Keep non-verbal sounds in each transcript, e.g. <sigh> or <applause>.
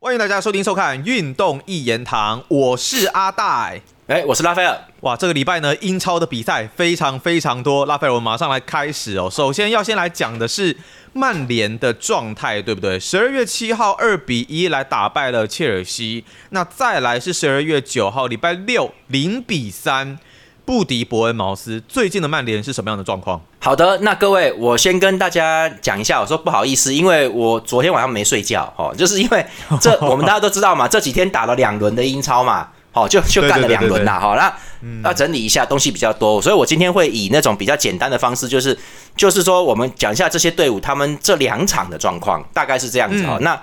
欢迎大家收听收看《运动一言堂》，我是阿戴。哎，我是拉斐尔。哇，这个礼拜呢，英超的比赛非常非常多。拉斐尔，我们马上来开始哦。首先要先来讲的是曼联的状态，对不对？十二月七号二比一来打败了切尔西，那再来是十二月九号礼拜六零比三。不敌伯恩茅斯，最近的曼联是什么样的状况？好的，那各位，我先跟大家讲一下，我说不好意思，因为我昨天晚上没睡觉，哦，就是因为这我们大家都知道嘛，这几天打了两轮的英超嘛。哦，就就干了两轮啦，好，那要整理一下东西比较多，所以我今天会以那种比较简单的方式，就是就是说我们讲一下这些队伍他们这两场的状况，大概是这样子哈。那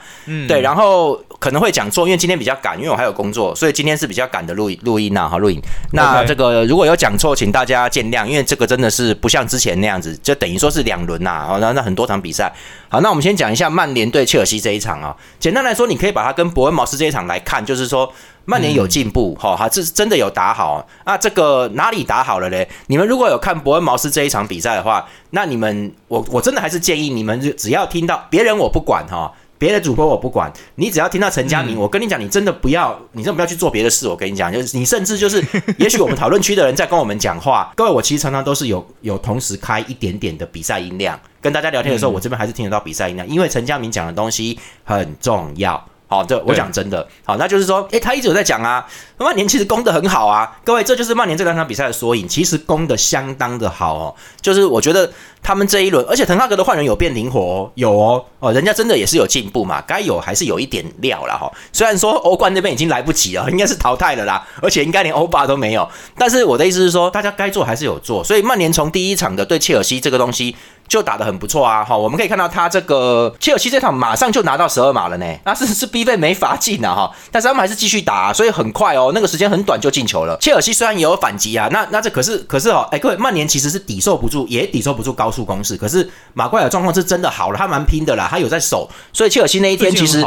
对，然后可能会讲错，因为今天比较赶，因为我还有工作，所以今天是比较赶的录录音呐，哈，录影。那这个如果有讲错，请大家见谅，因为这个真的是不像之前那样子，就等于说是两轮呐，好，那那很多场比赛。好，那我们先讲一下曼联对切尔西这一场啊。简单来说，你可以把它跟伯恩茅斯这一场来看，就是说。曼联有进步，哈，哈，这是真的有打好啊。这个哪里打好了嘞？你们如果有看伯恩茅斯这一场比赛的话，那你们，我我真的还是建议你们，就只要听到别人我不管哈，别的主播我不管，你只要听到陈佳明，我跟你讲，你真的不要，你真的不要去做别的事。我跟你讲，就是你甚至就是，也许我们讨论区的人在跟我们讲话，各位，我其实常常都是有有同时开一点点的比赛音量，跟大家聊天的时候，我这边还是听得到比赛音量，因为陈佳明讲的东西很重要。好，这我讲真的，好，那就是说，诶，他一直有在讲啊，曼联其实攻的很好啊，各位，这就是曼联这两场比赛的缩影，其实攻的相当的好哦，就是我觉得他们这一轮，而且滕哈格的换人有变灵活，哦，有哦，哦，人家真的也是有进步嘛，该有还是有一点料了哈，虽然说欧冠那边已经来不及了，应该是淘汰了啦，而且应该连欧霸都没有，但是我的意思是说，大家该做还是有做，所以曼联从第一场的对切尔西这个东西。就打得很不错啊！哈，我们可以看到他这个切尔西这场马上就拿到十二码了呢，那是是 B 费没罚进啊！哈，但是他们还是继续打，所以很快哦，那个时间很短就进球了。切尔西虽然也有反击啊，那那这可是可是哦，哎各位，曼联其实是抵受不住，也抵受不住高速攻势。可是马怪尔状况是真的好了，他蛮拼的啦，他有在守，所以切尔西那一天其实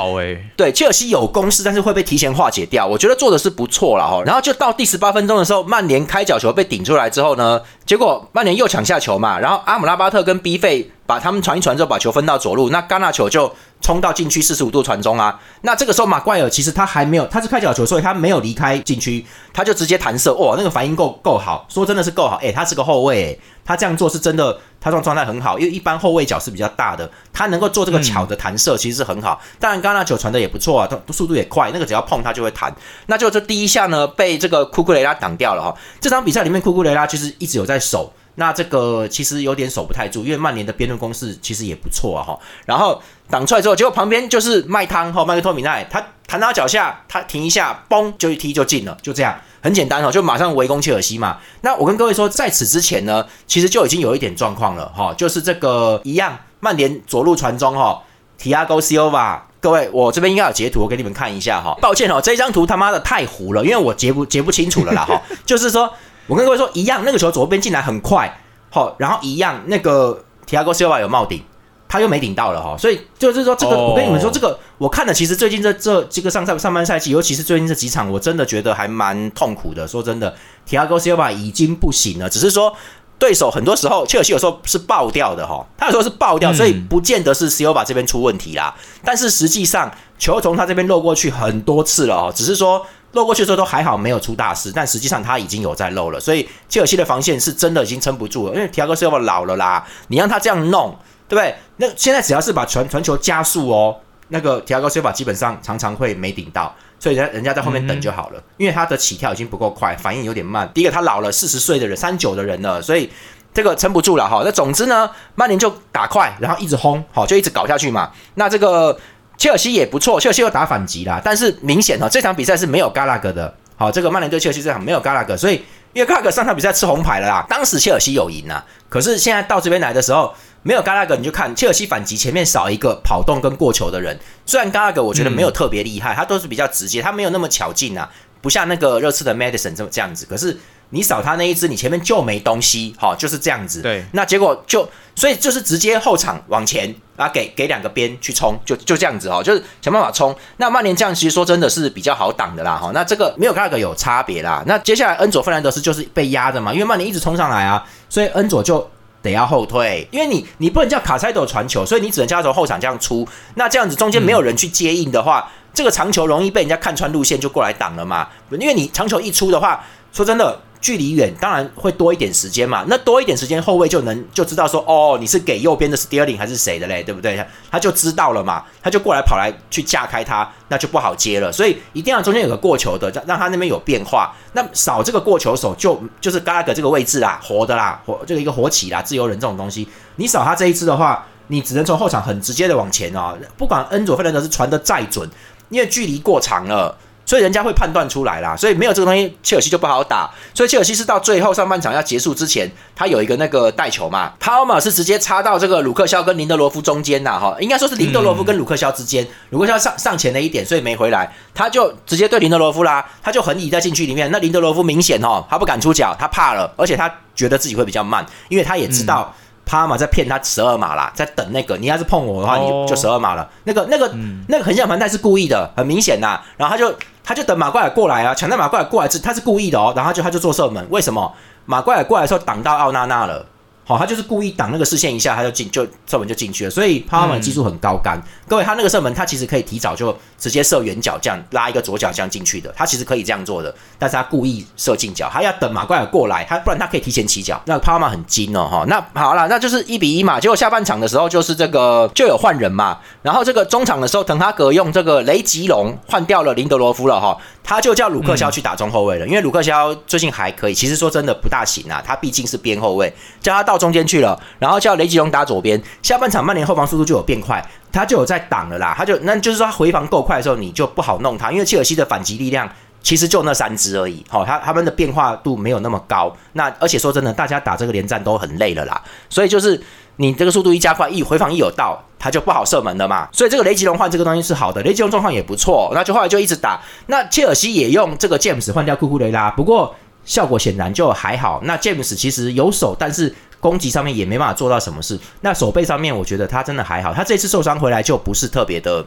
对，切尔西有攻势，但是会被提前化解掉。我觉得做的是不错了哈。然后就到第十八分钟的时候，曼联开角球被顶出来之后呢，结果曼联又抢下球嘛，然后阿姆拉巴特跟 B 费。把他们传一传之后，把球分到左路，那戛纳球就冲到禁区四十五度传中啊。那这个时候马怪尔其实他还没有，他是开角球，所以他没有离开禁区，他就直接弹射。哇，那个反应够够好，说真的是够好。诶，他是个后卫，他这样做是真的，他状状态很好。因为一般后卫脚是比较大的，他能够做这个巧的弹射，其实是很好。当然，戛纳球传的也不错啊，他速度也快，那个只要碰他就会弹。那就这第一下呢，被这个库库雷拉挡掉了哈。这场比赛里面，库库雷拉其实一直有在守。那这个其实有点守不太住，因为曼联的边路攻势其实也不错啊哈。然后挡出来之后，结果旁边就是麦汤哈麦克托米奈，他弹到脚下，他停一下，嘣就一踢就进了，就这样很简单哦，就马上围攻切尔西嘛。那我跟各位说，在此之前呢，其实就已经有一点状况了哈，就是这个一样，曼联左路传中哈，提亚戈西欧瓦，各位我这边应该有截图，我给你们看一下哈。抱歉哦，这张图他妈的太糊了，因为我截不截不清楚了啦哈，<laughs> 就是说。我跟各位说一样，那个球左边进来很快，好，然后一样那个提亚戈西瓦有冒顶，他又没顶到了哈，所以就是说这个，我跟你们说这个，我看了，其实最近这这这个上上上半赛季，尤其是最近这几场，我真的觉得还蛮痛苦的。说真的，提亚戈西瓦已经不行了，只是说对手很多时候切尔西有时候是爆掉的哈，他有时候是爆掉，所以不见得是西欧巴这边出问题啦。但是实际上球从他这边漏过去很多次了哦，只是说。漏过去的时候都还好，没有出大事，但实际上他已经有在漏了，所以切尔西的防线是真的已经撑不住了，因为提亚戈斯要老了啦，你让他这样弄，对不对？那现在只要是把传传球加速哦，那个提亚戈斯法基本上常常会没顶到，所以人人家在后面等就好了，因为他的起跳已经不够快，反应有点慢。第一个他老了，四十岁的人，三九的人了，所以这个撑不住了哈。那总之呢，曼联就打快，然后一直轰，好就一直搞下去嘛。那这个。切尔西也不错，切尔西又打反击啦，但是明显哈，这场比赛是没有嘎拉格的。好，这个曼联对切尔西这场没有嘎拉格，所以因为嘎拉格上场比赛吃红牌了啦。当时切尔西有赢啊，可是现在到这边来的时候没有嘎拉格，你就看切尔西反击前面少一个跑动跟过球的人。虽然嘎拉格我觉得没有特别厉害，他都是比较直接，他没有那么巧劲啊，不像那个热刺的 Madison 这么这样子。可是。你扫他那一只，你前面就没东西，哈，就是这样子。对，那结果就，所以就是直接后场往前啊，给给两个边去冲，就就这样子哦，就是想办法冲。那曼联这样其实说真的是比较好挡的啦，哈。那这个没有那个有差别啦。那接下来恩佐费兰德斯就是被压的嘛，因为曼联一直冲上来啊，所以恩佐就得要后退，因为你你不能叫卡塞斗传球，所以你只能叫他从后场这样出。那这样子中间没有人去接应的话。这个长球容易被人家看穿路线就过来挡了嘛。因为你长球一出的话，说真的。距离远，当然会多一点时间嘛。那多一点时间，后卫就能就知道说，哦，你是给右边的 Sterling 还是谁的嘞，对不对？他就知道了嘛，他就过来跑来去架开他，那就不好接了。所以一定要中间有个过球的，让让他那边有变化。那少这个过球手，就就是嘎拉格这个位置啦，活的啦，活这个一个活起啦，自由人这种东西，你少他这一支的话，你只能从后场很直接的往前哦。不管恩佐费兰德是传的再准，因为距离过长了。所以人家会判断出来啦，所以没有这个东西，切尔西就不好打。所以切尔西是到最后上半场要结束之前，他有一个那个带球嘛，帕尔马是直接插到这个鲁克肖跟林德罗夫中间呐，哈，应该说是林德罗夫跟鲁克肖之间，鲁克肖上上前了一点，所以没回来，他就直接对林德罗夫啦，他就横移在禁区里面。那林德罗夫明显哦，他不敢出脚，他怕了，而且他觉得自己会比较慢，因为他也知道。帕尔马在骗他十二码啦，在等那个。你要是碰我的话，你就十二码了。那个、那个、那个横向盘带是故意的，很明显呐。然后他就他就等马怪尔过来啊，抢在马怪尔过来是他是故意的哦。然后就他就做射门，为什么？马怪尔过来的时候挡到奥娜娜了。好，他就是故意挡那个视线一下，他就进就射门就进去了。所以帕马技术很高干。各位，他那个射门他其实可以提早就直接射远角，这样拉一个左脚这样进去的。他其实可以这样做的，但是他故意射近角，他要等马怪尔过来，他不然他可以提前起脚。那帕马很精哦，哈。那好了，那就是一比一嘛。结果下半场的时候就是这个就有换人嘛。然后这个中场的时候，滕哈格用这个雷吉隆换掉了林德罗夫了哈。他就叫鲁克肖去打中后卫了，因为鲁克肖最近还可以。其实说真的不大行啊，他毕竟是边后卫，叫他到中间去了，然后叫雷吉隆打左边。下半场曼联后防速度就有变快，他就有在挡了啦。他就那就是说他回防够快的时候，你就不好弄他，因为切尔西的反击力量其实就那三支而已。好，他他们的变化度没有那么高。那而且说真的，大家打这个连战都很累了啦，所以就是。你这个速度一加快，一回防一有到，他就不好射门了嘛。所以这个雷吉隆换这个东西是好的，雷吉隆状况也不错，那就后来就一直打。那切尔西也用这个 James 换掉库库雷拉，不过效果显然就还好。那 James 其实有手，但是攻击上面也没办法做到什么事。那手背上面，我觉得他真的还好。他这次受伤回来就不是特别的。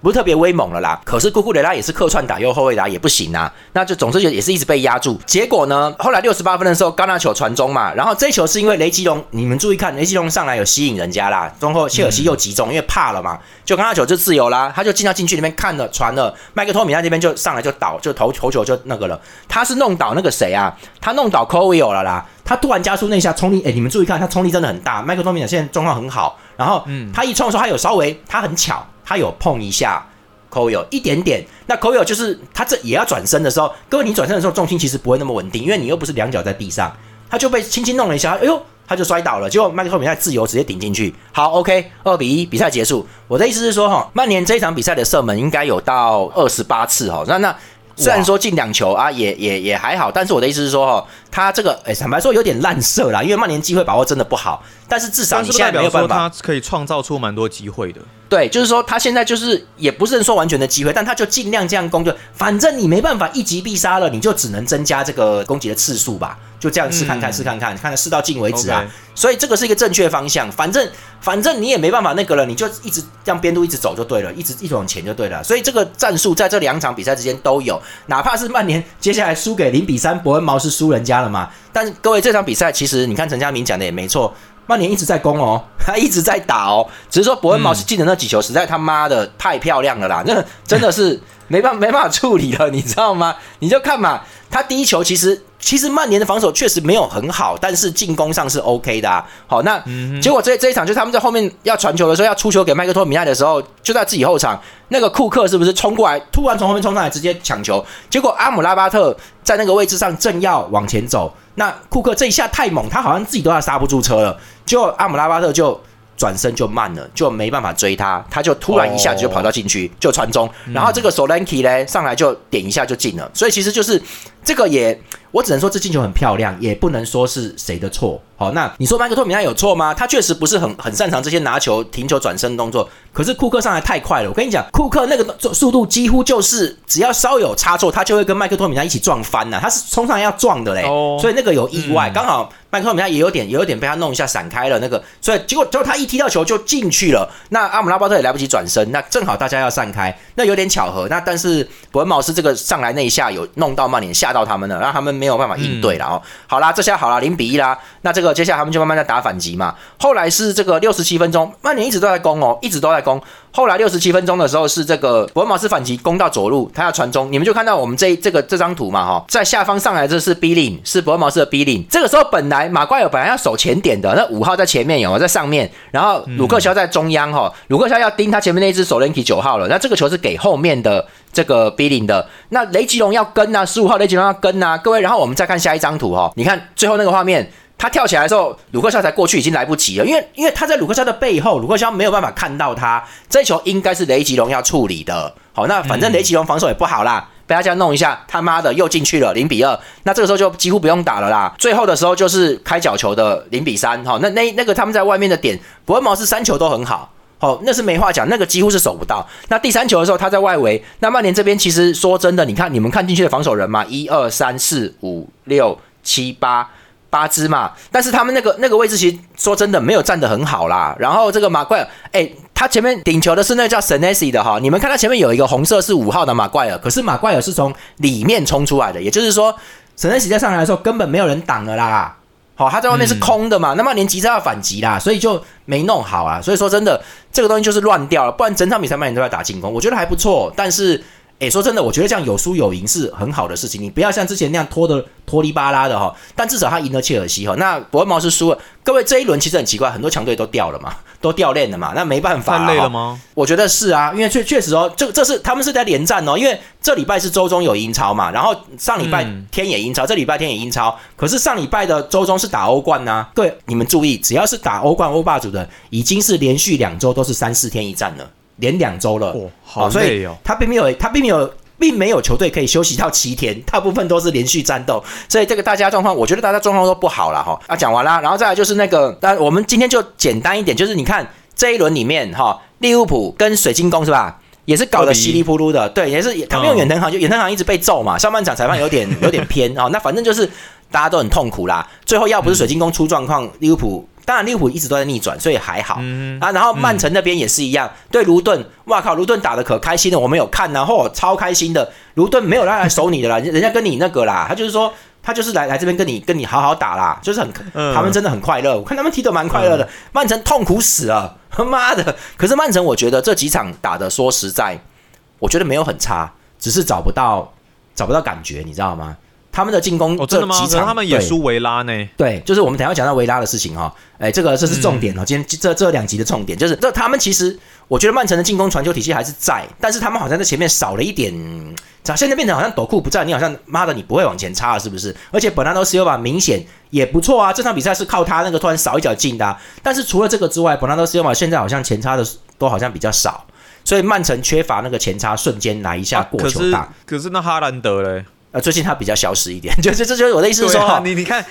不是特别威猛了啦，可是库库雷拉也是客串打右后卫打也不行啊，那就总之就也是一直被压住。结果呢，后来六十八分的时候，高纳球传中嘛，然后这球是因为雷吉隆，你们注意看，雷吉隆上来有吸引人家啦，中后切尔西又集中，因为怕了嘛，就高纳球就自由啦，他就进到禁区里面看了传了，麦克托米那这边就上来就倒，就投投球就那个了，他是弄倒那个谁啊？他弄倒科维尔了啦，他突然加速那一下冲力，哎，你们注意看，他冲力真的很大，麦克托米尔现在状况很好，然后他一冲的时候，他有稍微，他很巧，他有碰一下。口有一点点，那口有就是他这也要转身的时候，各位你转身的时候重心其实不会那么稳定，因为你又不是两脚在地上，他就被轻轻弄了一下，哎呦，他就摔倒了，结果麦克托米奈自由直接顶进去。好，OK，二比一，比赛结束。我的意思是说，哈，曼联这一场比赛的射门应该有到二十八次，哈，那那虽然说进两球啊，也也也还好，但是我的意思是说，哈，他这个，哎，坦白说有点烂射啦，因为曼联机会把握真的不好，但是至少你现在没有办法，他可以创造出蛮多机会的。对，就是说他现在就是也不是说完全的机会，但他就尽量这样攻，就反正你没办法一击必杀了，你就只能增加这个攻击的次数吧，就这样试看看，试看看，看试到尽为止啊。所以这个是一个正确方向，反正反正你也没办法那个了，你就一直让边路一直走就对了，一直一直往前就对了。所以这个战术在这两场比赛之间都有，哪怕是曼联接下来输给零比三，伯恩茅斯输人家了嘛。但是各位这场比赛其实你看陈佳明讲的也没错。曼联一直在攻哦，他一直在打哦，只是说伯恩茅斯进的那几球实在他妈的太漂亮了啦，那真的是没办没办法处理了，你知道吗？你就看嘛，他第一球其实。其实曼联的防守确实没有很好，但是进攻上是 OK 的。好，那结果这这一场就是他们在后面要传球的时候，要出球给麦克托米奈的时候，就在自己后场，那个库克是不是冲过来，突然从后面冲上来直接抢球？结果阿姆拉巴特在那个位置上正要往前走，那库克这一下太猛，他好像自己都要刹不住车了，结果阿姆拉巴特就。转身就慢了，就没办法追他，他就突然一下子就跑到禁区，就传中，然后这个 Solanke 呢上来就点一下就进了，所以其实就是这个也，<clears throat> 我只能说这进球很漂亮，也不能说是谁的错。好，那你说麦克托米奈有错吗？他确实不是很很擅长这些拿球、停球、转身动作。可是库克上来太快了，我跟你讲，库克那个速度几乎就是只要稍有差错，他就会跟麦克托米奈一起撞翻了。他是冲上来要撞的嘞，所以那个有意外，刚好麦克托米奈也有点也有点被他弄一下闪开了那个，所以结果结果他一踢到球就进去了。那阿姆拉巴特也来不及转身，那正好大家要散开，那有点巧合。那但是伯恩茅斯这个上来那一下有弄到曼联吓到他们了，让他们没有办法应对了哦。好啦，这下好了，零比一啦。那这个接下来他们就慢慢在打反击嘛。后来是这个六十七分钟，曼联一直都在攻哦，一直都在攻。后来六十七分钟的时候是这个伯恩茅斯反击攻到左路，他要传中，你们就看到我们这这个这张图嘛哈，在下方上来这是 B 领，是伯恩茅斯的 B 领。这个时候本来马怪尔本来要守前点的，那五号在前面有在上面，然后鲁克肖在中央哈，鲁克肖要盯他前面那一只守 Linky 九号了，那这个球是给后面的这个 B 零的，那雷吉隆要跟啊，十五号雷吉隆要跟啊，各位，然后我们再看下一张图哈，你看最后那个画面。他跳起来的时候，鲁克肖才过去，已经来不及了，因为因为他在鲁克肖的背后，鲁克肖没有办法看到他。这球应该是雷吉隆要处理的。好，那反正雷吉隆防守也不好啦，被他这样弄一下，他妈的又进去了，零比二。那这个时候就几乎不用打了啦。最后的时候就是开角球的零比三。哈，那那那个他们在外面的点，伯恩茅斯三球都很好。好，那是没话讲，那个几乎是守不到。那第三球的时候他在外围，那曼联这边其实说真的，你看你们看进去的防守人嘛，一二三四五六七八。八支嘛，但是他们那个那个位置其实说真的没有站得很好啦。然后这个马怪尔，哎，他前面顶球的是那叫 Senesi 的哈，你们看他前面有一个红色是五号的马怪尔，可是马怪尔是从里面冲出来的，也就是说 Senesi 在上来的时候根本没有人挡了啦。好，他在外面是空的嘛，那么连急着要反击啦，所以就没弄好啊。所以说真的这个东西就是乱掉了，不然整场比赛曼联都在打进攻，我觉得还不错，但是。哎，说真的，我觉得这样有输有赢是很好的事情。你不要像之前那样拖的拖里巴拉的哈。但至少他赢了切尔西哈。那伯恩茅斯输了。各位这一轮其实很奇怪，很多强队都掉了嘛，都掉链了嘛。那没办法。太累了吗？我觉得是啊，因为确确实哦，这这是他们是在连战哦。因为这礼拜是周中有英超嘛，然后上礼拜天也英超，这礼拜天也英超。可是上礼拜的周中是打欧冠呐。对，你们注意，只要是打欧冠欧霸主的，已经是连续两周都是三四天一战了。连两周了，哦好累哦。他并没有，他并没有，并没有球队可以休息到七天，大部分都是连续战斗，所以这个大家状况，我觉得大家状况都不好了哈。啊，讲完啦，然后再来就是那个，那我们今天就简单一点，就是你看这一轮里面哈，利物浦跟水晶宫是吧，也是搞得稀里糊涂的，对，也是他们用远藤航，就远藤航一直被揍嘛，上半场裁判有点有点偏哦，那反正就是大家都很痛苦啦。最后要不是水晶宫出状况，利物浦。当然，利物浦一直都在逆转，所以还好啊。然后曼城那边也是一样，对卢顿，哇靠，卢顿打的可开心了，我们有看然后超开心的。卢顿没有来来守你的啦，<laughs> 人家跟你那个啦，他就是说，他就是来来这边跟你跟你好好打啦，就是很，他们真的很快乐，我看他们踢得蛮快乐的。曼城痛苦死了，他 <laughs> 妈的！可是曼城，我觉得这几场打的，说实在，我觉得没有很差，只是找不到找不到感觉，你知道吗？他们的进攻这几场，他们也输维拉呢。对，就是我们等下讲到维拉的事情哈。哎，这个这是重点哦。今天这这两集的重点就是，这他们其实我觉得曼城的进攻传球体系还是在，但是他们好像在前面少了一点。咋现在变成好像斗库不在，你好像妈的你不会往前插了是不是？而且本拉多斯尤巴明显也不错啊，这场比赛是靠他那个突然少一脚进的。但是除了这个之外，本拉多斯尤巴现在好像前插的都好像比较少，所以曼城缺乏那个前插瞬间来一下过球大。可是那哈兰德嘞？呃，最近他比较消失一点，<laughs> 就这这就是我的意思说，你你看，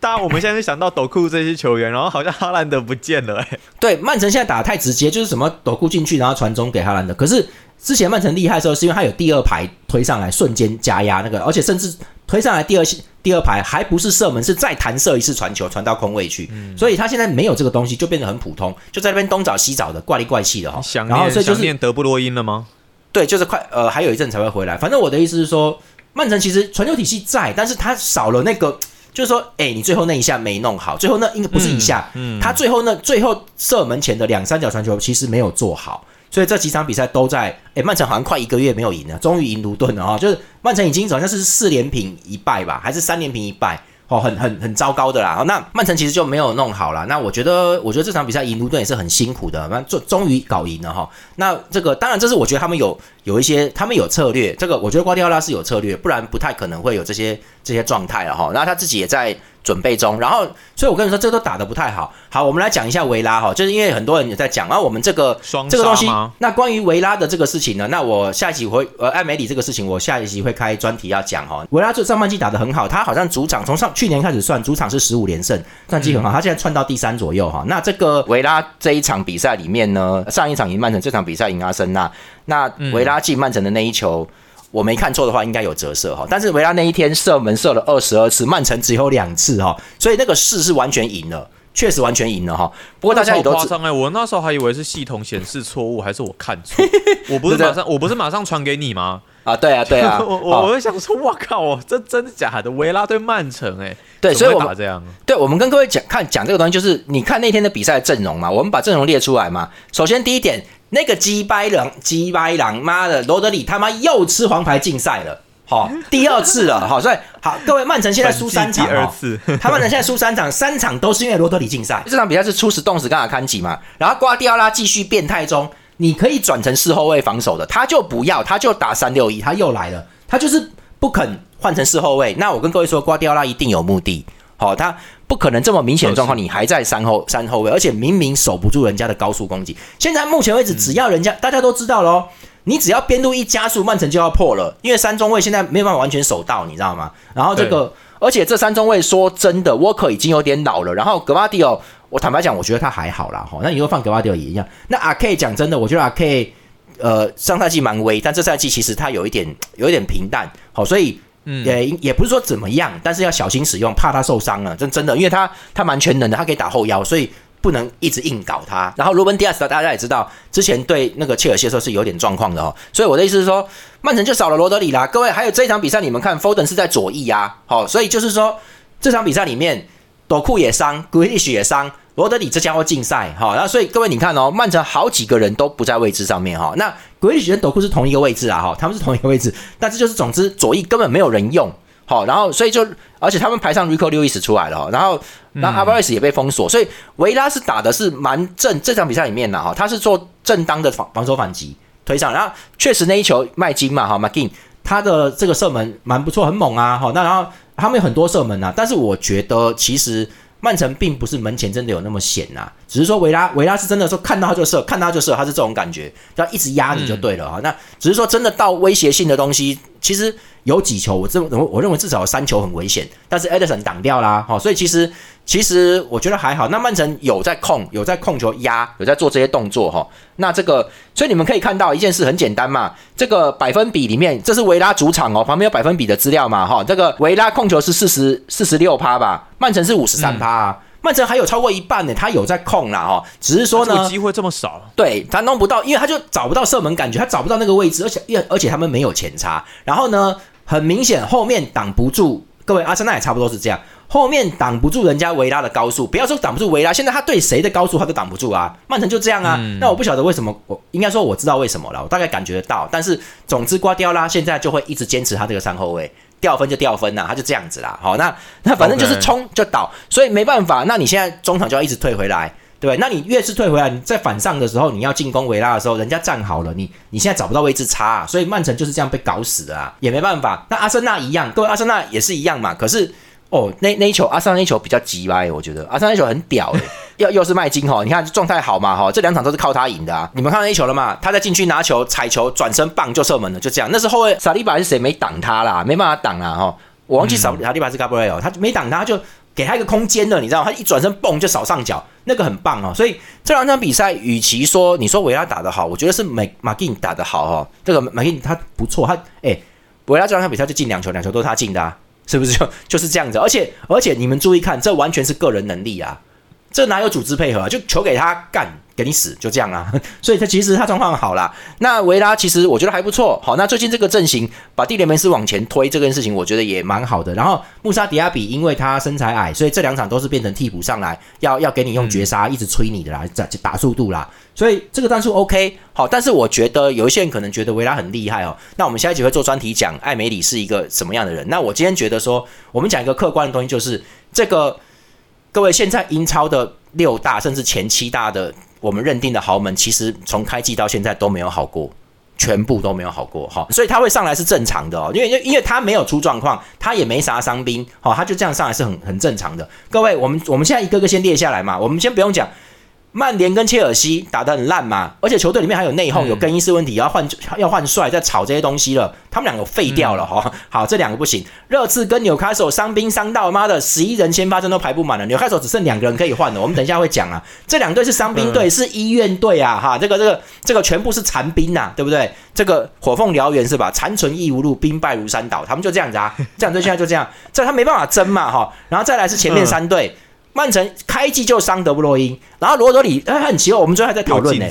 当然我们现在想到斗库这些球员，然后好像哈兰德不见了，哎，对，曼城现在打的太直接，就是什么斗库进去，然后传中给哈兰德。可是之前曼城厉害的时候，是因为他有第二排推上来，瞬间加压那个，而且甚至推上来第二第二排还不是射门，是再弹射一次传球，传到空位去。所以他现在没有这个东西，就变得很普通，就在那边东找西找的，怪里怪气的哈。然后所以就是念德布罗因了吗？对，就是快呃，还有一阵才会回来。反正我的意思是说。曼城其实传球体系在，但是他少了那个，就是说，哎，你最后那一下没弄好，最后那应该不是一下，嗯，他最后那最后射门前的两三脚传球其实没有做好，所以这几场比赛都在，哎，曼城好像快一个月没有赢了，终于赢卢顿了哦，就是曼城已经好像是四连平一败吧，还是三连平一败。哦，很很很糟糕的啦。那曼城其实就没有弄好了。那我觉得，我觉得这场比赛赢卢顿也是很辛苦的。那终终于搞赢了哈。那这个当然，这是我觉得他们有有一些，他们有策略。这个我觉得瓜迪奥拉是有策略，不然不太可能会有这些这些状态了哈。那他自己也在。准备中，然后，所以我跟你说，这个都打得不太好。好，我们来讲一下维拉哈，就是因为很多人也在讲啊，我们这个这个东西。那关于维拉的这个事情呢，那我下一集会呃艾梅里这个事情，我下一集会开专题要讲哈。维拉这上半季打得很好，他好像主场从上去年开始算，主场是十五连胜，战绩很好，他现在窜到第三左右哈。那这个维拉这一场比赛里面呢，上一场赢曼城，这场比赛赢阿森纳，那维拉进曼城的那一球。我没看错的话，应该有折射哈。但是维拉那一天射门射了二十二次，曼城只有两次哈，所以那个势是完全赢了，确实完全赢了哈。不过大家也都夸张哎，我那时候还以为是系统显示错误，还是我看错？<laughs> 我不是马上我不是马上传给你吗？啊，对啊，对啊，<laughs> 我我我会想说，哇靠，这真的假的？维拉对曼城，哎，对，所以我们这样，对，我们跟各位讲看讲这个东西，就是你看那天的比赛阵容嘛，我们把阵容列出来嘛。首先第一点，那个鸡掰狼，鸡掰狼，妈的，罗德里他妈又吃黄牌竞赛了，好，第二次了，好，所以好，各位，曼城现在输三场，<laughs> 第二次，他曼城现在输三场，三场都是因为罗德里竞赛。这场比赛是初始动死刚好看几嘛，然后瓜迪奥拉继续变态中，你可以转成四后卫防守的，他就不要，他就打三六一，他又来了。他就是不肯换成四后卫，那我跟各位说，瓜迪奥拉一定有目的，好，他不可能这么明显的状况，你还在三后三后卫，而且明明守不住人家的高速攻击。现在目前为止，只要人家大家都知道喽，你只要边路一加速，曼城就要破了，因为三中卫现在没有办法完全守到，你知道吗？然后这个，而且这三中卫说真的，沃克已经有点老了，然后格巴迪奥，我坦白讲，我觉得他还好啦，哈，那以后放格巴迪奥也一样。那阿 K 讲真的，我觉得阿 K。呃，上赛季蛮威，但这赛季其实他有一点有一点平淡，好，所以也也不是说怎么样，但是要小心使用，怕他受伤了，真真的，因为他他蛮全能的，他可以打后腰，所以不能一直硬搞他。然后罗本迪亚斯大家也知道，之前对那个切尔西的时候是有点状况的哦，所以我的意思是说，曼城就少了罗德里啦。各位，还有这一场比赛你们看，Foden 是在左翼啊，好，所以就是说这场比赛里面，朵库也伤，格里什也伤。罗德里这家伙禁赛哈，那所以各位你看哦，曼城好几个人都不在位置上面哈。那格里奇跟斗库是同一个位置啊哈，他们是同一个位置，但这就是总之左翼根本没有人用好，然后所以就而且他们排上 Rico Lewis 出来了，然后那阿巴瑞斯也被封锁，所以维拉是打的是蛮正这场比赛里面呢哈，他是做正当的防防守反击推上，然后确实那一球麦金嘛哈麦金他的这个射门蛮不错，很猛啊哈。那然后他们有很多射门啊，但是我觉得其实。曼城并不是门前真的有那么险呐，只是说维拉维拉是真的说看到他就射，看到他就射，他是这种感觉，要一直压你就对了啊。那只是说真的到威胁性的东西，其实有几球，我这我我认为至少有三球很危险，但是埃德森挡掉啦，哈，所以其实。其实我觉得还好，那曼城有在控，有在控球压，有在做这些动作哈。那这个，所以你们可以看到一件事很简单嘛，这个百分比里面，这是维拉主场哦，旁边有百分比的资料嘛哈。这个维拉控球是四十四十六趴吧，曼城是五十三趴啊。曼城还有超过一半呢，他有在控啦哈，只是说呢，机会这么少，对他弄不到，因为他就找不到射门感觉，他找不到那个位置，而且而且他们没有前插，然后呢，很明显后面挡不住，各位阿森纳也差不多是这样。后面挡不住人家维拉的高速，不要说挡不住维拉，现在他对谁的高速他都挡不住啊！曼城就这样啊，那我不晓得为什么，我应该说我知道为什么了，我大概感觉得到。但是总之瓜迪奥拉现在就会一直坚持他这个三后卫，掉分就掉分呐，他就这样子啦。好，那那反正就是冲就倒，所以没办法，那你现在中场就要一直退回来，对那你越是退回来，你在反上的时候，你要进攻维拉的时候，人家站好了，你你现在找不到位置插，所以曼城就是这样被搞死的啊，也没办法。那阿森纳一样，各位阿森纳也是一样嘛，可是。哦，那那一球阿森纳那一球比较急歪？我觉得阿森纳那一球很屌诶，又又是麦金哈，你看状态好嘛哈，这两场都是靠他赢的啊。你们看到那一球了吗？他在禁区拿球踩球转身棒就射门了，就这样。那是后卫萨利巴是谁没挡他啦？没办法挡啊哈。我忘记萨萨利巴是加布雷尔，他没挡他，就给他一个空间的，你知道吗？他一转身蹦就扫上脚，那个很棒哦。所以这两场比赛，与其说你说维拉打得好，我觉得是马马金打得好哦。这个马金他不错，他哎维拉这两场比赛就进两球，两球都是他进的啊。是不是就 <laughs> 就是这样子？而且而且你们注意看，这完全是个人能力啊，这哪有组织配合啊？就球给他干，给你死，就这样啊。<laughs> 所以他其实他状况好啦。那维拉其实我觉得还不错。好，那最近这个阵型把地雷梅斯往前推这件事情，我觉得也蛮好的。然后穆沙迪亚比，因为他身材矮，所以这两场都是变成替补上来，要要给你用绝杀，一直催你的啦，打打速度啦。所以这个战术 OK 好，但是我觉得有一些人可能觉得维拉很厉害哦。那我们下一集会做专题讲艾梅里是一个什么样的人。那我今天觉得说，我们讲一个客观的东西，就是这个各位现在英超的六大甚至前七大的我们认定的豪门，其实从开季到现在都没有好过，全部都没有好过哈。所以他会上来是正常的哦，因为因为他没有出状况，他也没啥伤兵，好，他就这样上来是很很正常的。各位，我们我们现在一个个先列下来嘛，我们先不用讲。曼联跟切尔西打得很烂嘛，而且球队里面还有内讧，有更衣室问题，要换要换帅，在吵这些东西了。他们两个废掉了哈。好，这两个不行。热刺跟纽卡索伤兵伤到妈的十一人先发阵都排不满了，纽卡索只剩两个人可以换了。我们等一下会讲啊，这两队是伤兵队，是医院队啊哈。这个这个这个全部是残兵呐，对不对？这个火凤燎原是吧？残存亦无路，兵败如山倒。他们就这样子啊，这两队现在就这样，这他没办法争嘛哈。然后再来是前面三队。曼城开季就伤德布洛因，然后罗德里，哎，很奇怪，我们昨天还在讨论呢。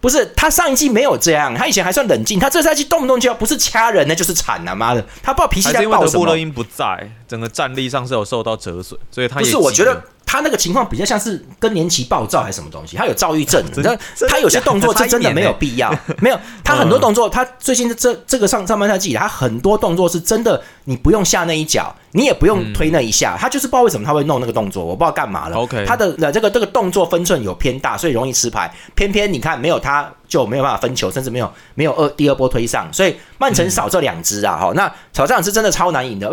不是他上一季没有这样，他以前还算冷静，他这赛季动不动就要不是掐人呢，就是惨啊！妈的，他不知道脾气在爆什么。德布洛因不在，整个战力上是有受到折损，所以他不是我觉得。他那个情况比较像是更年期暴躁还是什么东西？他有躁郁症，那他有些动作是真的没有必要，<laughs> 没有他很多动作，他最近这这个上上半赛季，他很多动作是真的，你不用下那一脚，你也不用推那一下，他就是不知道为什么他会弄那个动作，我不知道干嘛了。OK，他的这个这个动作分寸有偏大，所以容易吃牌。偏偏你看没有他就没有办法分球，甚至没有没有二第二波推上，所以曼城少这两支啊，哈，那少这两支真的超难赢的。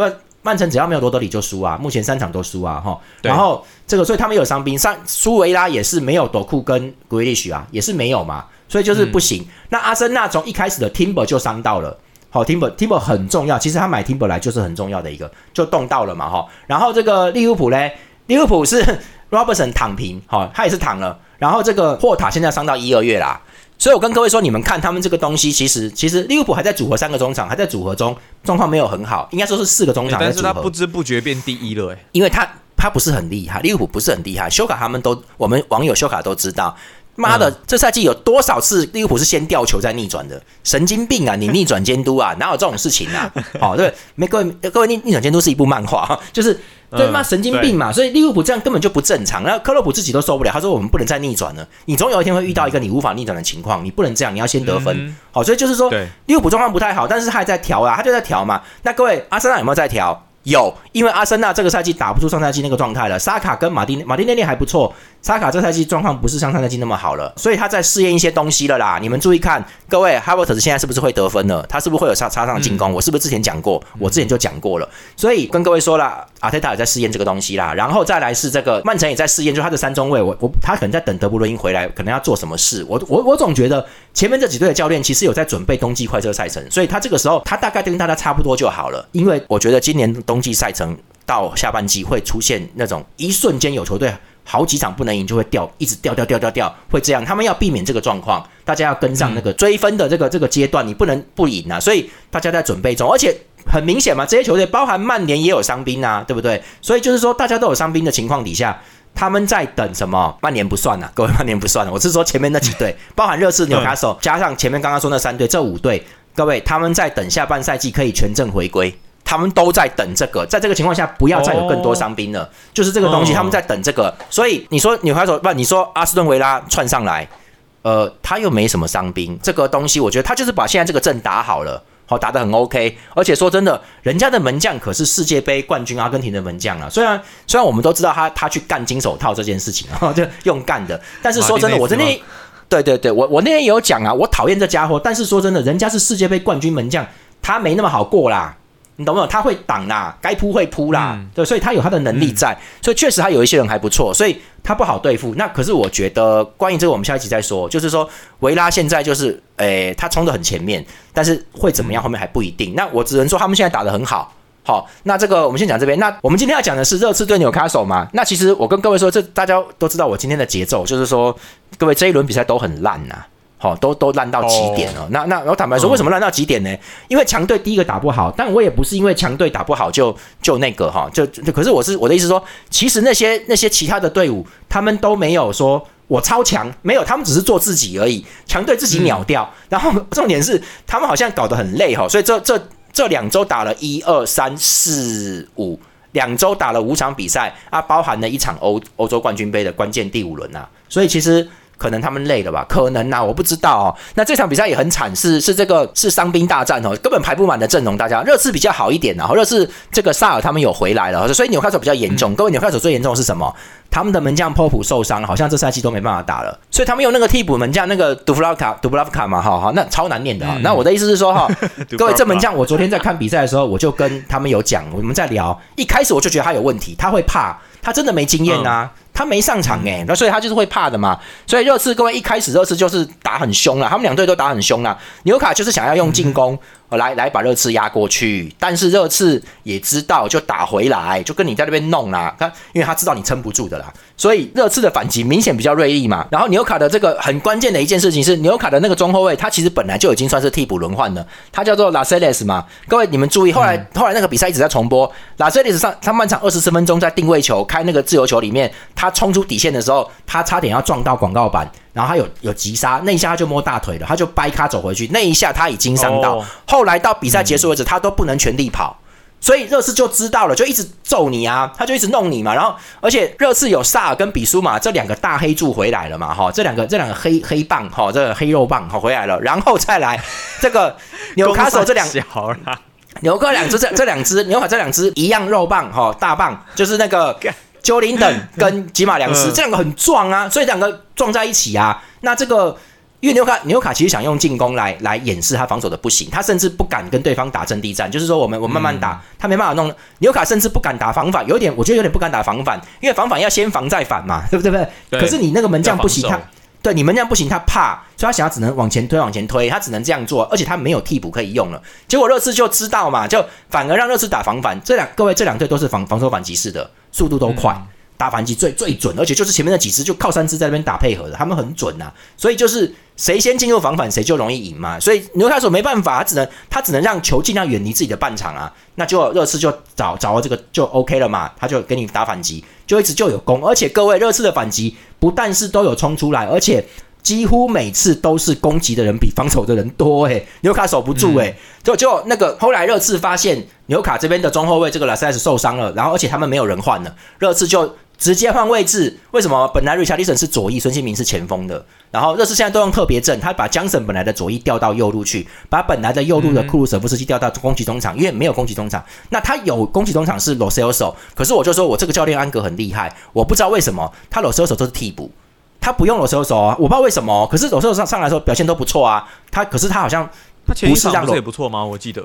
曼城只要没有罗德里就输啊，目前三场都输啊，哈。然后这个，所以他们有伤兵，上苏维拉也是没有朵库跟 g r e l i s h 啊，也是没有嘛，所以就是不行。那阿森纳从一开始的 Timber 就伤到了，好，Timber Timber 很重要，其实他买 Timber 来就是很重要的一个，就动到了嘛，哈。然后这个利物浦嘞，利物浦是 <laughs> Robertson 躺平，好，他也是躺了。然后这个霍塔现在伤到一二月啦。所以我跟各位说，你们看他们这个东西，其实其实利物浦还在组合三个中场，还在组合中，状况没有很好，应该说是四个中场。但是他不知不觉变第一了，哎，因为他他不是很厉害，利物浦不是很厉害，修卡他们都，我们网友修卡都知道。妈的，这赛季有多少次利物浦是先掉球再逆转的？神经病啊！你逆转监督啊？<laughs> 哪有这种事情啊？<laughs> 哦，对，没各位各位逆逆转监督是一部漫画，<laughs> 就是对妈神经病嘛。所以利物浦这样根本就不正常。然后克洛普自己都受不了，他说我们不能再逆转了。你总有一天会遇到一个你无法逆转的情况，你不能这样，你要先得分。好，所以就是说利物浦状况不太好，但是他还在调啊，他就在调嘛。那各位阿森纳有没有在调？有，因为阿森纳这个赛季打不出上赛季那个状态了。沙卡跟马丁马丁内利还不错，沙卡这赛季状况不是像上赛季那么好了，所以他在试验一些东西了啦。你们注意看，各位，哈维特现在是不是会得分了？他是不是会有插插上进攻？我是不是之前讲过？我之前就讲过了。所以跟各位说了，阿泰塔也在试验这个东西啦。然后再来是这个曼城也在试验，就他的三中卫，我我他可能在等德布罗因回来，可能要做什么事。我我我总觉得前面这几队的教练其实有在准备冬季快车赛程，所以他这个时候他大概跟大家差不多就好了。因为我觉得今年冬季赛程。到下半季会出现那种一瞬间有球队好几场不能赢就会掉，一直掉掉掉掉掉，会这样。他们要避免这个状况，大家要跟上那个追分的这个这个阶段，你不能不赢啊。所以大家在准备中，而且很明显嘛，这些球队包含曼联也有伤兵啊，对不对？所以就是说大家都有伤兵的情况底下，他们在等什么？曼联不算啊，各位曼联不算了。我是说前面那几队，包含热刺、纽卡索，加上前面刚刚说那三队，这五队，各位他们在等下半赛季可以全阵回归。他们都在等这个，在这个情况下，不要再有更多伤兵了。就是这个东西，他们在等这个。所以你说纽卡手不？你说阿斯顿维拉窜上来，呃，他又没什么伤兵。这个东西，我觉得他就是把现在这个阵打好了，好打得很 OK。而且说真的，人家的门将可是世界杯冠军阿根廷的门将啊。虽然虽然我们都知道他他去干金手套这件事情，然 <laughs> 后就用干的。但是说真的，我真的，对对对，我我那天也有讲啊，我讨厌这家伙。但是说真的，人家是世界杯冠军门将，他没那么好过啦。你懂不懂？他会挡啦，该扑会扑啦，对，所以他有他的能力在，所以确实他有一些人还不错，所以他不好对付。那可是我觉得，关于这个我们下一集再说。就是说，维拉现在就是，诶，他冲的很前面，但是会怎么样，后面还不一定。那我只能说，他们现在打的很好。好，那这个我们先讲这边。那我们今天要讲的是热刺对纽卡手嘛？那其实我跟各位说，这大家都知道我今天的节奏，就是说，各位这一轮比赛都很烂呐。好，都都烂到极点了。那那我坦白说，为什么烂到极点呢？因为强队第一个打不好，但我也不是因为强队打不好就就那个哈，就可是我是我的意思说，其实那些那些其他的队伍，他们都没有说我超强，没有，他们只是做自己而已。强队自己秒掉，然后重点是他们好像搞得很累哈，所以这这这两周打了一二三四五，两周打了五场比赛啊，包含了一场欧欧洲冠军杯的关键第五轮呐，所以其实。可能他们累了吧？可能呐，我不知道哦。那这场比赛也很惨，是是这个是伤兵大战哦，根本排不满的阵容。大家热刺比较好一点然后热刺这个萨尔他们有回来了，所以纽卡索比较严重。各位纽卡索最严重的是什么？他们的门将波普受伤了，好像这赛季都没办法打了。所以他们用那个替补门将那个杜弗拉卡杜布拉夫卡嘛，哈哈，那超难念的啊。那我的意思是说哈，<laughs> 各位这门将，我昨天在看比赛的时候，我就跟他们有讲，我们在聊，一开始我就觉得他有问题，他会怕，他真的没经验呐。他没上场哎，那所以他就是会怕的嘛。所以热刺各位一开始热刺就是打很凶了，他们两队都打很凶了。纽卡就是想要用进攻来来把热刺压过去，但是热刺也知道就打回来，就跟你在那边弄啦。他因为他知道你撑不住的啦，所以热刺的反击明显比较锐利嘛。然后纽卡的这个很关键的一件事情是，纽卡的那个中后卫他其实本来就已经算是替补轮换了，他叫做拉塞列斯嘛。各位你们注意，后来后来那个比赛一直在重播，拉塞列斯上上半场二十四分钟在定位球开那个自由球里面，他冲出底线的时候，他差点要撞到广告板。然后他有有急刹，那一下他就摸大腿了，他就掰卡走回去，那一下他已经伤到。后来到比赛结束为止，他都不能全力跑，所以热刺就知道了，就一直揍你啊，他就一直弄你嘛。然后而且热刺有萨尔跟比苏马这两个大黑柱回来了嘛，哈，这两个这两个黑黑棒，哈，这个黑肉棒，好回来了。然后再来这个 <laughs> 纽卡手这两纽卡两只这这两只纽卡这两只一样肉棒，哈，大棒就是那个。丘林等跟吉马良斯这两个很壮啊，所以两个撞在一起啊。那这个因为纽卡纽卡其实想用进攻来来掩饰他防守的不行，他甚至不敢跟对方打阵地战，就是说我们我慢慢打，他没办法弄。纽卡甚至不敢打防反，有点我觉得有点不敢打防反，因为防反要先防再反嘛，对不对？可是你那个门将不行，他对你门将不行，他怕，所以他想要只能往前推往前推，他只能这样做，而且他没有替补可以用了。结果热刺就知道嘛，就反而让热刺打防反。这两各位这两队都是防防守反击式的。速度都快，打反击最最准，而且就是前面那几支就靠三支在那边打配合的，他们很准呐。所以就是谁先进入防反，谁就容易赢嘛。所以纽卡索没办法，他只能他只能让球尽量远离自己的半场啊。那就热刺就找找到这个就 OK 了嘛，他就给你打反击，就一直就有攻。而且各位热刺的反击不但是都有冲出来，而且几乎每次都是攻击的人比防守的人多诶，纽卡守不住诶，就就那个后来热刺发现。纽卡这边的中后卫这个拉塞斯受伤了，然后而且他们没有人换了，热刺就直接换位置。为什么？本来瑞查利森是左翼，孙兴民是前锋的，然后热刺现在都用特别阵，他把江森本来的左翼调到右路去，把本来的右路的库鲁舍夫斯基调到攻击中场，因为没有攻击中场，那他有攻击中场是罗塞尔手，可是我就说我这个教练安格很厉害，我不知道为什么他罗塞尔手都是替补，他不用罗塞尔手啊，我不知道为什么，可是罗塞尔上上来的时候表现都不错啊，他可是他好像他前一场不是也不错吗？我记得。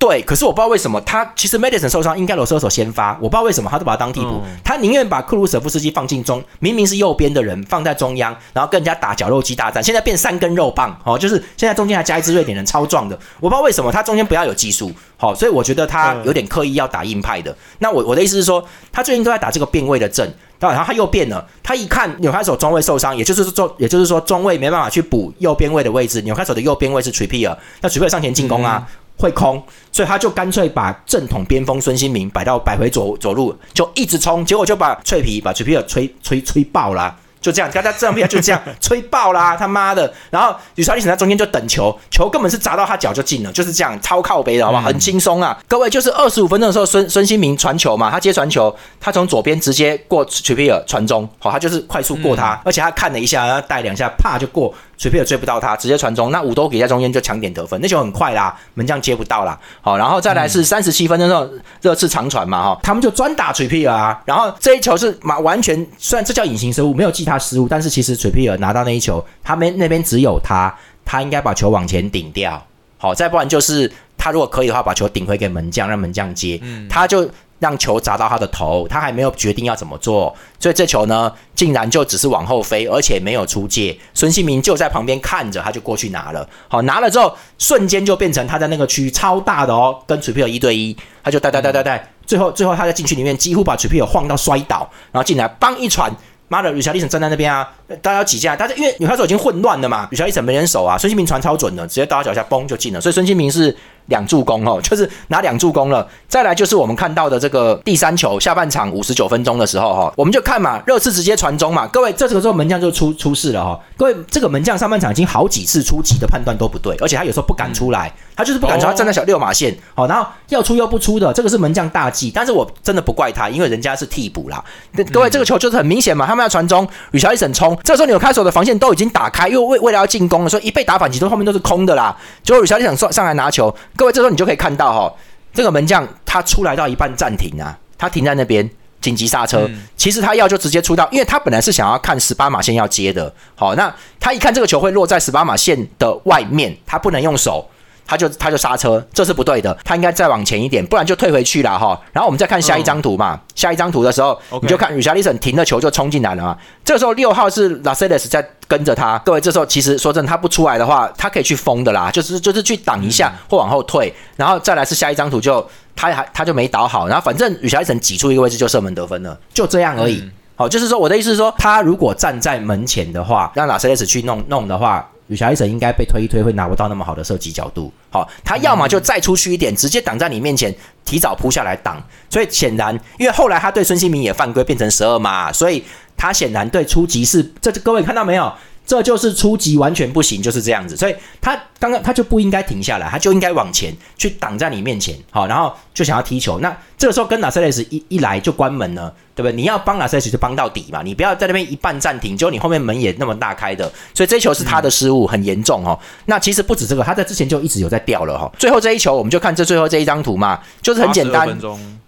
对，可是我不知道为什么他其实 Madison 受伤，应该罗射手先发，我不知道为什么他都把他当替补，他宁愿把克鲁舍夫斯基放进中，明明是右边的人放在中央，然后跟人家打绞肉机大战，现在变三根肉棒哦，就是现在中间还加一支瑞典人，超壮的，我不知道为什么他中间不要有技术，好，所以我觉得他有点刻意要打硬派的。那我我的意思是说，他最近都在打这个变位的阵，然后他又变了，他一看纽卡手中位受伤，也就是中，也就是说中位没办法去补右边位的位置，纽卡手的右边位是 Trippier，那 Trippier 上前进攻啊。会空，所以他就干脆把正统边锋孙兴民摆到摆回左左路，就一直冲，结果就把脆皮把脆皮尔吹吹吹爆了。就这样，大家这样不要就这样 <laughs> 吹爆啦！他妈的，然后吕超利在中间就等球，球根本是砸到他脚就进了，就是这样超靠背的，好不好？很轻松啊！各位，就是二十五分钟的时候，孙孙兴民传球嘛，他接传球，他从左边直接过崔皮尔传中，好，他就是快速过他，而且他看了一下，然后带两下，啪就过，崔皮尔追不到他，直接传中，那五多给在中间就抢点得分，那球很快啦，门将接不到啦，好，然后再来是三十七分钟的时候，热刺长传嘛，哈，他们就专打崔皮尔啊，然后这一球是马完全，虽然这叫隐形失误，没有记。他失误，但是其实水皮尔拿到那一球，他们那边只有他，他应该把球往前顶掉。好，再不然就是他如果可以的话，把球顶回给门将，让门将接，嗯他就让球砸到他的头，他还没有决定要怎么做，所以这球呢，竟然就只是往后飞，而且没有出界。孙兴民就在旁边看着，他就过去拿了。好，拿了之后，瞬间就变成他在那个区超大的哦，跟楚皮尔一对一，他就带带带带带，最后最后他在禁区里面几乎把楚皮尔晃到摔倒，然后进来帮一传。妈的，吕乔利森站在那边啊，大家挤进来，但是因为女排手已经混乱了嘛，吕乔利森没人守啊，孙兴民传超准的，直接到他脚下嘣就进了，所以孙兴民是。两助攻哦，就是拿两助攻了。再来就是我们看到的这个第三球，下半场五十九分钟的时候哈，我们就看嘛，热刺直接传中嘛。各位，这这个时候门将就出出事了哈。各位，这个门将上半场已经好几次出击的判断都不对，而且他有时候不敢出来，他就是不敢出，他站在小六码线，好，然后要出又不出的，这个是门将大忌。但是我真的不怪他，因为人家是替补啦。各位，这个球就是很明显嘛，他们要传中，吕乔伊森冲，这时候纽卡手的防线都已经打开，因为为为了要进攻了，所以一被打反击，都后面都是空的啦。结果吕乔伊森上上来拿球，各位这时候你就可以看。到哈，这个门将他出来到一半暂停啊，他停在那边紧急刹车。其实他要就直接出到，因为他本来是想要看十八码线要接的。好，那他一看这个球会落在十八码线的外面，他不能用手，他就他就刹车，这是不对的，他应该再往前一点，不然就退回去了哈。然后我们再看下一张图嘛，下一张图的时候，你就看 Richardson 停了球就冲进来了嘛。这个时候六号是 e l e s 在跟着他，各位这时候其实说真的，他不出来的话，他可以去封的啦，就是就是去挡一下或往后退，然后再来是下一张图就他还他就没倒好，然后反正 Richardson 挤出一个位置就射门得分了，就这样而已。好，就是说我的意思是说，他如果站在门前的话，让 e l e s 去弄弄的话。有小医生应该被推一推，会拿不到那么好的射击角度。好，他要么就再出去一点，直接挡在你面前，提早扑下来挡。所以显然，因为后来他对孙兴民也犯规，变成十二嘛，所以他显然对初级是这各位看到没有？这就是初级完全不行，就是这样子。所以他刚刚他就不应该停下来，他就应该往前去挡在你面前。好，然后就想要踢球。那这个时候跟纳塞雷斯一一来就关门了。对不对？你要帮拉塞斯就帮到底嘛，你不要在那边一半暂停，就你后面门也那么大开的，所以这球是他的失误，很严重哦。那其实不止这个，他在之前就一直有在掉了哈。最后这一球，我们就看这最后这一张图嘛，就是很简单。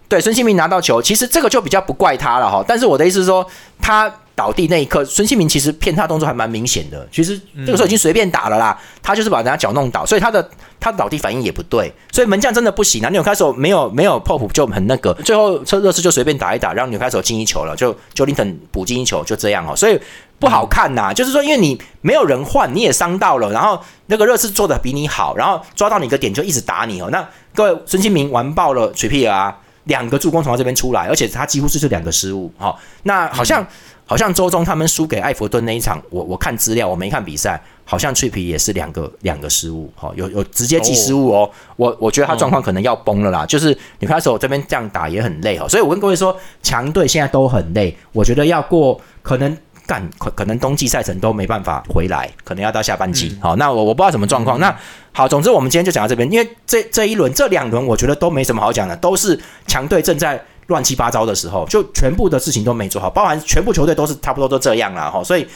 对，孙兴民拿到球，其实这个就比较不怪他了哈。但是我的意思是说，他。倒地那一刻，孙兴民其实骗他动作还蛮明显的。其实这个时候已经随便打了啦，他就是把人家脚弄倒，所以他的他倒地反应也不对。所以门将真的不行啊！纽卡手没有没有破釜就很那个，最后车热刺就随便打一打，让纽卡手进一球了，就就林肯补进一球，就这样哦。所以不好看呐，就是说因为你没有人换，你也伤到了，然后那个热刺做的比你好，然后抓到你个点就一直打你哦。那各位孙兴民完爆了水皮啊，两个助攻从他这边出来，而且他几乎是这两个失误。哦，那好像。好像周中他们输给艾弗顿那一场，我我看资料，我没看比赛，好像脆皮也是两个两个失误，哈，有有直接记失误哦。我我觉得他状况可能要崩了啦，就是你看手这边这样打也很累哈，所以我跟各位说，强队现在都很累，我觉得要过可能干可可能冬季赛程都没办法回来，可能要到下半季。好，那我我不知道什么状况。那好，总之我们今天就讲到这边，因为这这一轮这两轮我觉得都没什么好讲的，都是强队正在。乱七八糟的时候，就全部的事情都没做好，包含全部球队都是差不多都这样了哈，所以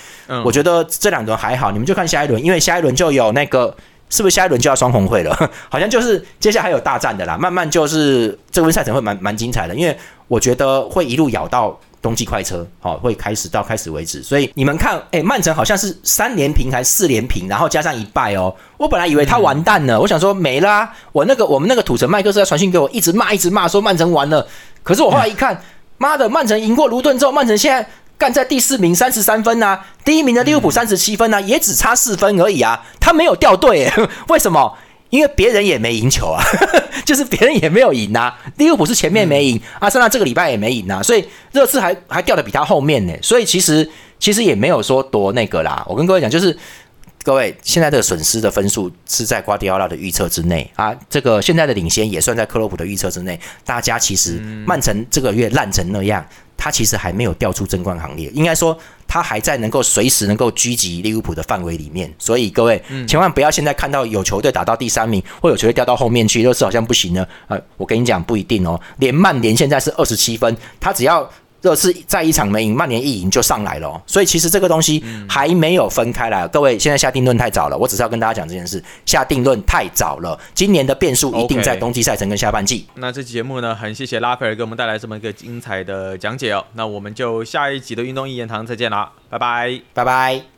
我觉得这两轮还好，你们就看下一轮，因为下一轮就有那个是不是下一轮就要双红会了？<laughs> 好像就是接下来还有大战的啦，慢慢就是这个赛程会蛮蛮精彩的，因为我觉得会一路咬到冬季快车，好会开始到开始为止，所以你们看，哎，曼城好像是三连平还是四连平，然后加上一败哦，我本来以为他完蛋了，我想说没啦，我那个我们那个土城麦克斯要传讯给我，一直骂一直骂，说曼城完了。可是我后来一看，妈的，曼城赢过卢顿之后，曼城现在干在第四名，三十三分呐，第一名的利物浦三十七分呐，也只差四分而已啊，他没有掉队，<laughs> 为什么？因为别人也没赢球啊，<laughs> 就是别人也没有赢啊，利物浦是前面没赢，阿森纳这个礼拜也没赢啊，所以热刺还还掉的比他后面呢，所以其实其实也没有说多那个啦，我跟各位讲就是。各位，现在的损失的分数是在瓜迪奥拉的预测之内啊，这个现在的领先也算在克洛普的预测之内。大家其实曼城这个月烂成那样，他其实还没有掉出争冠行列，应该说他还在能够随时能够狙击利物浦的范围里面。所以各位千万不要现在看到有球队打到第三名，或有球队掉到后面去，热刺好像不行呢。呃，我跟你讲不一定哦，连曼联现在是二十七分，他只要。热刺再一场没赢，曼联一赢就上来了，所以其实这个东西还没有分开来。各位现在下定论太早了，我只是要跟大家讲这件事，下定论太早了。今年的变数一定在冬季赛程跟下半季。那这期节目呢，很谢谢拉斐尔给我们带来这么一个精彩的讲解哦。那我们就下一集的运动一言堂再见啦，拜拜，拜拜。